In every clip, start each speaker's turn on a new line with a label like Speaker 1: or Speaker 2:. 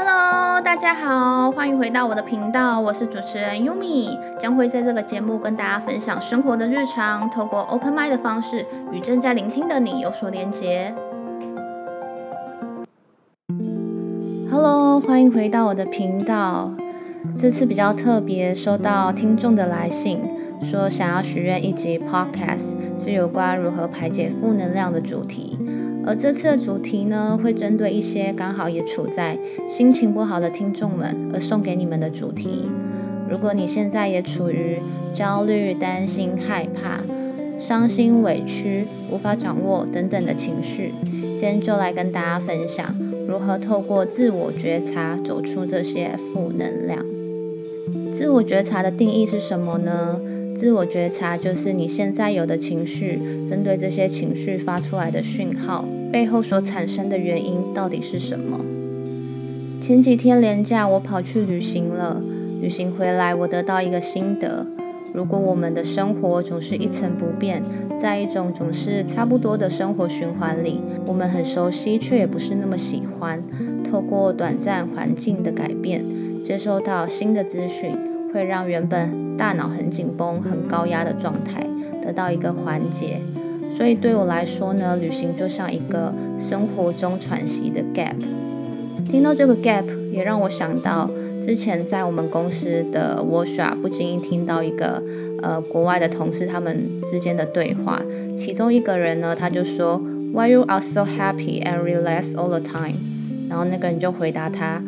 Speaker 1: Hello，大家好，欢迎回到我的频道，我是主持人 Yumi，将会在这个节目跟大家分享生活的日常，透过 Open m i d 的方式与正在聆听的你有所连接。Hello，欢迎回到我的频道，这次比较特别，收到听众的来信，说想要许愿一集 Podcast，是有关如何排解负能量的主题。而这次的主题呢，会针对一些刚好也处在心情不好的听众们而送给你们的主题。如果你现在也处于焦虑、担心、害怕、伤心、委屈、无法掌握等等的情绪，今天就来跟大家分享如何透过自我觉察走出这些负能量。自我觉察的定义是什么呢？自我觉察就是你现在有的情绪，针对这些情绪发出来的讯号。背后所产生的原因到底是什么？前几天连假，我跑去旅行了。旅行回来，我得到一个心得：如果我们的生活总是一成不变，在一种总是差不多的生活循环里，我们很熟悉，却也不是那么喜欢。透过短暂环境的改变，接收到新的资讯，会让原本大脑很紧绷、很高压的状态得到一个缓解。所以对我来说呢，旅行就像一个生活中喘息的 gap。听到这个 gap，也让我想到之前在我们公司的 workshop，不经意听到一个呃国外的同事他们之间的对话。其中一个人呢，他就说，Why you are so happy and relax all the time？然后那个人就回答他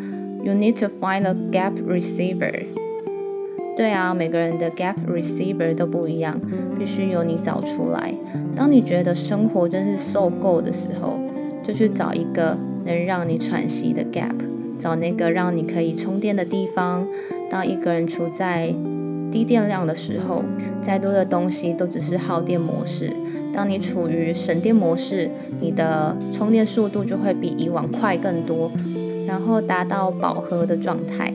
Speaker 1: ，You need to find a gap receiver。对啊，每个人的 gap receiver 都不一样，必须由你找出来。当你觉得生活真是受够的时候，就去找一个能让你喘息的 gap，找那个让你可以充电的地方。当一个人处在低电量的时候，再多的东西都只是耗电模式。当你处于省电模式，你的充电速度就会比以往快更多，然后达到饱和的状态。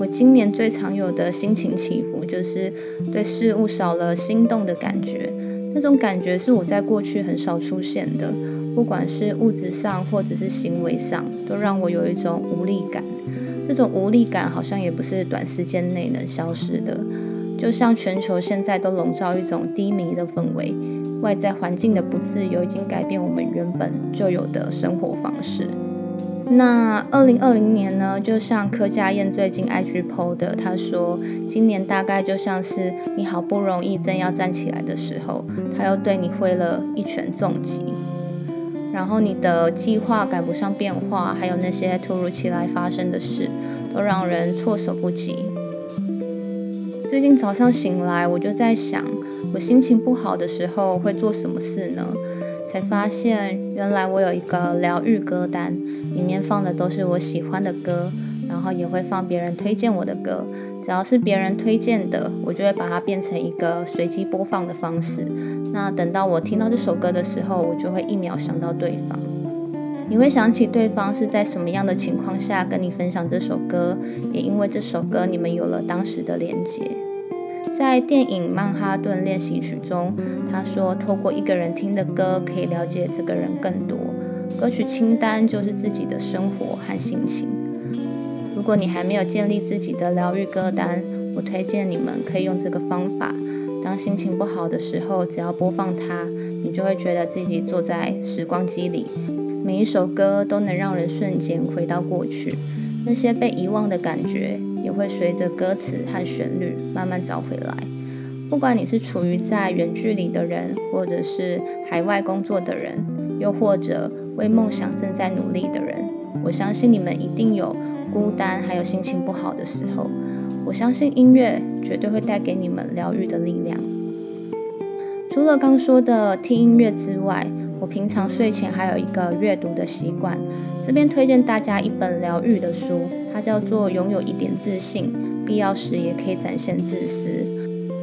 Speaker 1: 我今年最常有的心情起伏，就是对事物少了心动的感觉。那种感觉是我在过去很少出现的，不管是物质上或者是行为上，都让我有一种无力感。这种无力感好像也不是短时间内能消失的，就像全球现在都笼罩一种低迷的氛围，外在环境的不自由已经改变我们原本就有的生活方式。那二零二零年呢？就像柯佳燕最近 IG PO 的，她说今年大概就像是你好不容易正要站起来的时候，他又对你挥了一拳重击，然后你的计划赶不上变化，还有那些突如其来发生的事，都让人措手不及。最近早上醒来，我就在想，我心情不好的时候会做什么事呢？才发现，原来我有一个疗愈歌单，里面放的都是我喜欢的歌，然后也会放别人推荐我的歌。只要是别人推荐的，我就会把它变成一个随机播放的方式。那等到我听到这首歌的时候，我就会一秒想到对方。你会想起对方是在什么样的情况下跟你分享这首歌，也因为这首歌，你们有了当时的连接。在电影《曼哈顿练习曲》中，他说：“透过一个人听的歌，可以了解这个人更多。歌曲清单就是自己的生活和心情。如果你还没有建立自己的疗愈歌单，我推荐你们可以用这个方法。当心情不好的时候，只要播放它，你就会觉得自己坐在时光机里。每一首歌都能让人瞬间回到过去，那些被遗忘的感觉。”也会随着歌词和旋律慢慢找回来。不管你是处于在远距离的人，或者是海外工作的人，又或者为梦想正在努力的人，我相信你们一定有孤单还有心情不好的时候。我相信音乐绝对会带给你们疗愈的力量。除了刚说的听音乐之外，我平常睡前还有一个阅读的习惯。这边推荐大家一本疗愈的书。它叫做《拥有一点自信，必要时也可以展现自私》。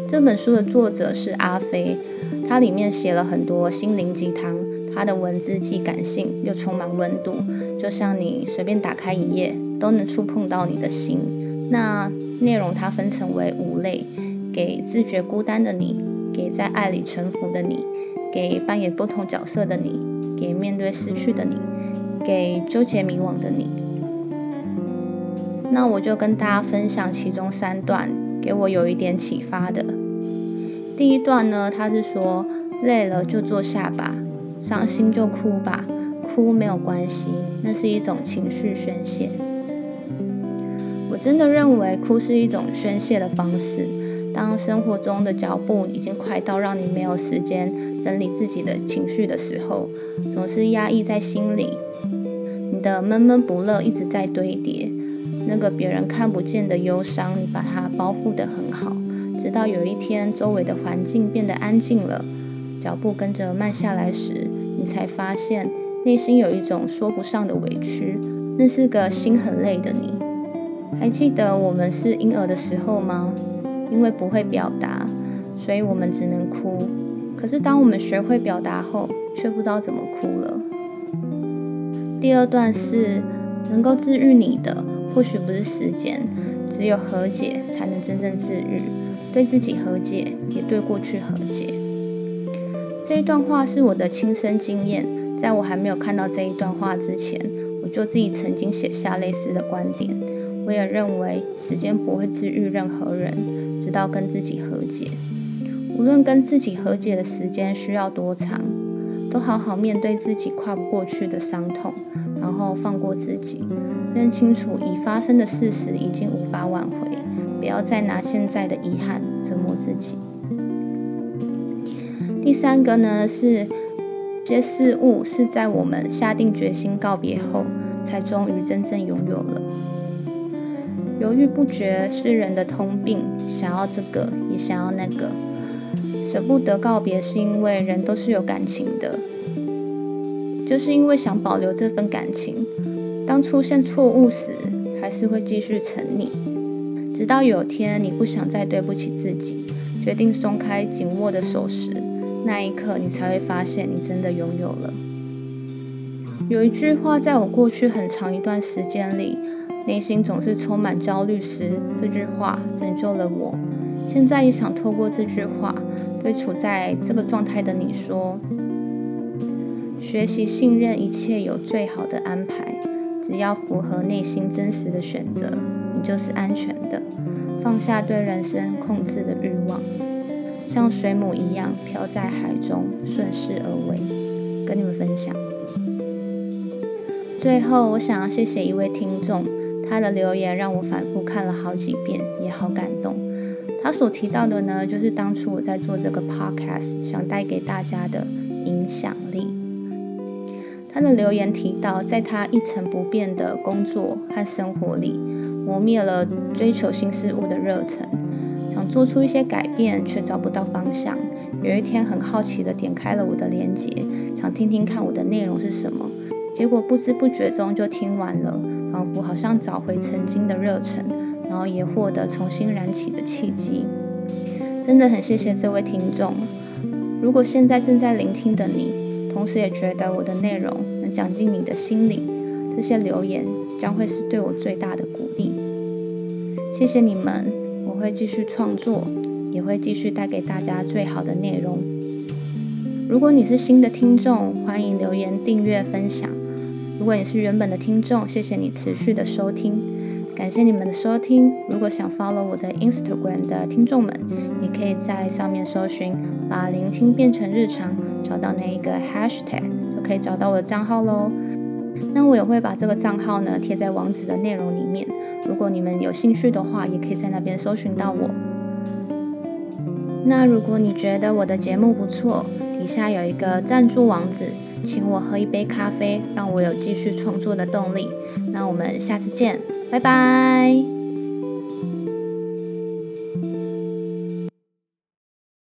Speaker 1: 这本书的作者是阿飞，它里面写了很多心灵鸡汤。它的文字既感性又充满温度，就像你随便打开一页都能触碰到你的心。那内容它分成为五类：给自觉孤单的你，给在爱里沉浮的你，给扮演不同角色的你，给面对失去的你，给纠结迷惘的你。那我就跟大家分享其中三段，给我有一点启发的。第一段呢，他是说累了就坐下吧，伤心就哭吧，哭没有关系，那是一种情绪宣泄。我真的认为哭是一种宣泄的方式。当生活中的脚步已经快到让你没有时间整理自己的情绪的时候，总是压抑在心里，你的闷闷不乐一直在堆叠，那个别人看不见的忧伤，你把它包覆得很好，直到有一天周围的环境变得安静了，脚步跟着慢下来时，你才发现内心有一种说不上的委屈，那是个心很累的你。还记得我们是婴儿的时候吗？因为不会表达，所以我们只能哭。可是当我们学会表达后，却不知道怎么哭了。第二段是能够治愈你的，或许不是时间，只有和解才能真正治愈。对自己和解，也对过去和解。这一段话是我的亲身经验，在我还没有看到这一段话之前，我就自己曾经写下类似的观点。我也认为时间不会治愈任何人。直到跟自己和解，无论跟自己和解的时间需要多长，都好好面对自己跨不过去的伤痛，然后放过自己，认清楚已发生的事实已经无法挽回，不要再拿现在的遗憾折磨自己。第三个呢，是些事物是在我们下定决心告别后，才终于真正拥有了。犹豫不决是人的通病，想要这个也想要那个，舍不得告别是因为人都是有感情的，就是因为想保留这份感情，当出现错误时，还是会继续沉溺，直到有天你不想再对不起自己，决定松开紧握的手时，那一刻你才会发现你真的拥有了。有一句话，在我过去很长一段时间里。内心总是充满焦虑时，这句话拯救了我。现在也想透过这句话，对处在这个状态的你说：学习信任一切有最好的安排，只要符合内心真实的选择，你就是安全的。放下对人生控制的欲望，像水母一样漂在海中，顺势而为。跟你们分享。最后，我想要谢谢一位听众。他的留言让我反复看了好几遍，也好感动。他所提到的呢，就是当初我在做这个 podcast 想带给大家的影响力。他的留言提到，在他一成不变的工作和生活里，磨灭了追求新事物的热忱，想做出一些改变，却找不到方向。有一天，很好奇的点开了我的链接，想听听看我的内容是什么，结果不知不觉中就听完了。仿佛好像找回曾经的热忱，也获得重新燃起的契机。真的很谢谢这位听众。如果现在正在聆听的你，同时也觉得我的内容能讲进你的心里，这些留言将会是对我最大的鼓励。谢谢你们，我会继续创作，也会继续带给大家最好的内容。如果你是新的听众，欢迎留言、订阅、分享。如果你是原本的听众，谢谢你持续的收听，感谢你们的收听。如果想 follow 我的 Instagram 的听众们，你可以在上面搜寻“把聆听变成日常”，找到那一个 hashtag 就可以找到我的账号喽。那我也会把这个账号呢贴在网址的内容里面。如果你们有兴趣的话，也可以在那边搜寻到我。那如果你觉得我的节目不错，底下有一个赞助网址。请我喝一杯咖啡，让我有继续创作的动力。那我们下次见，拜拜。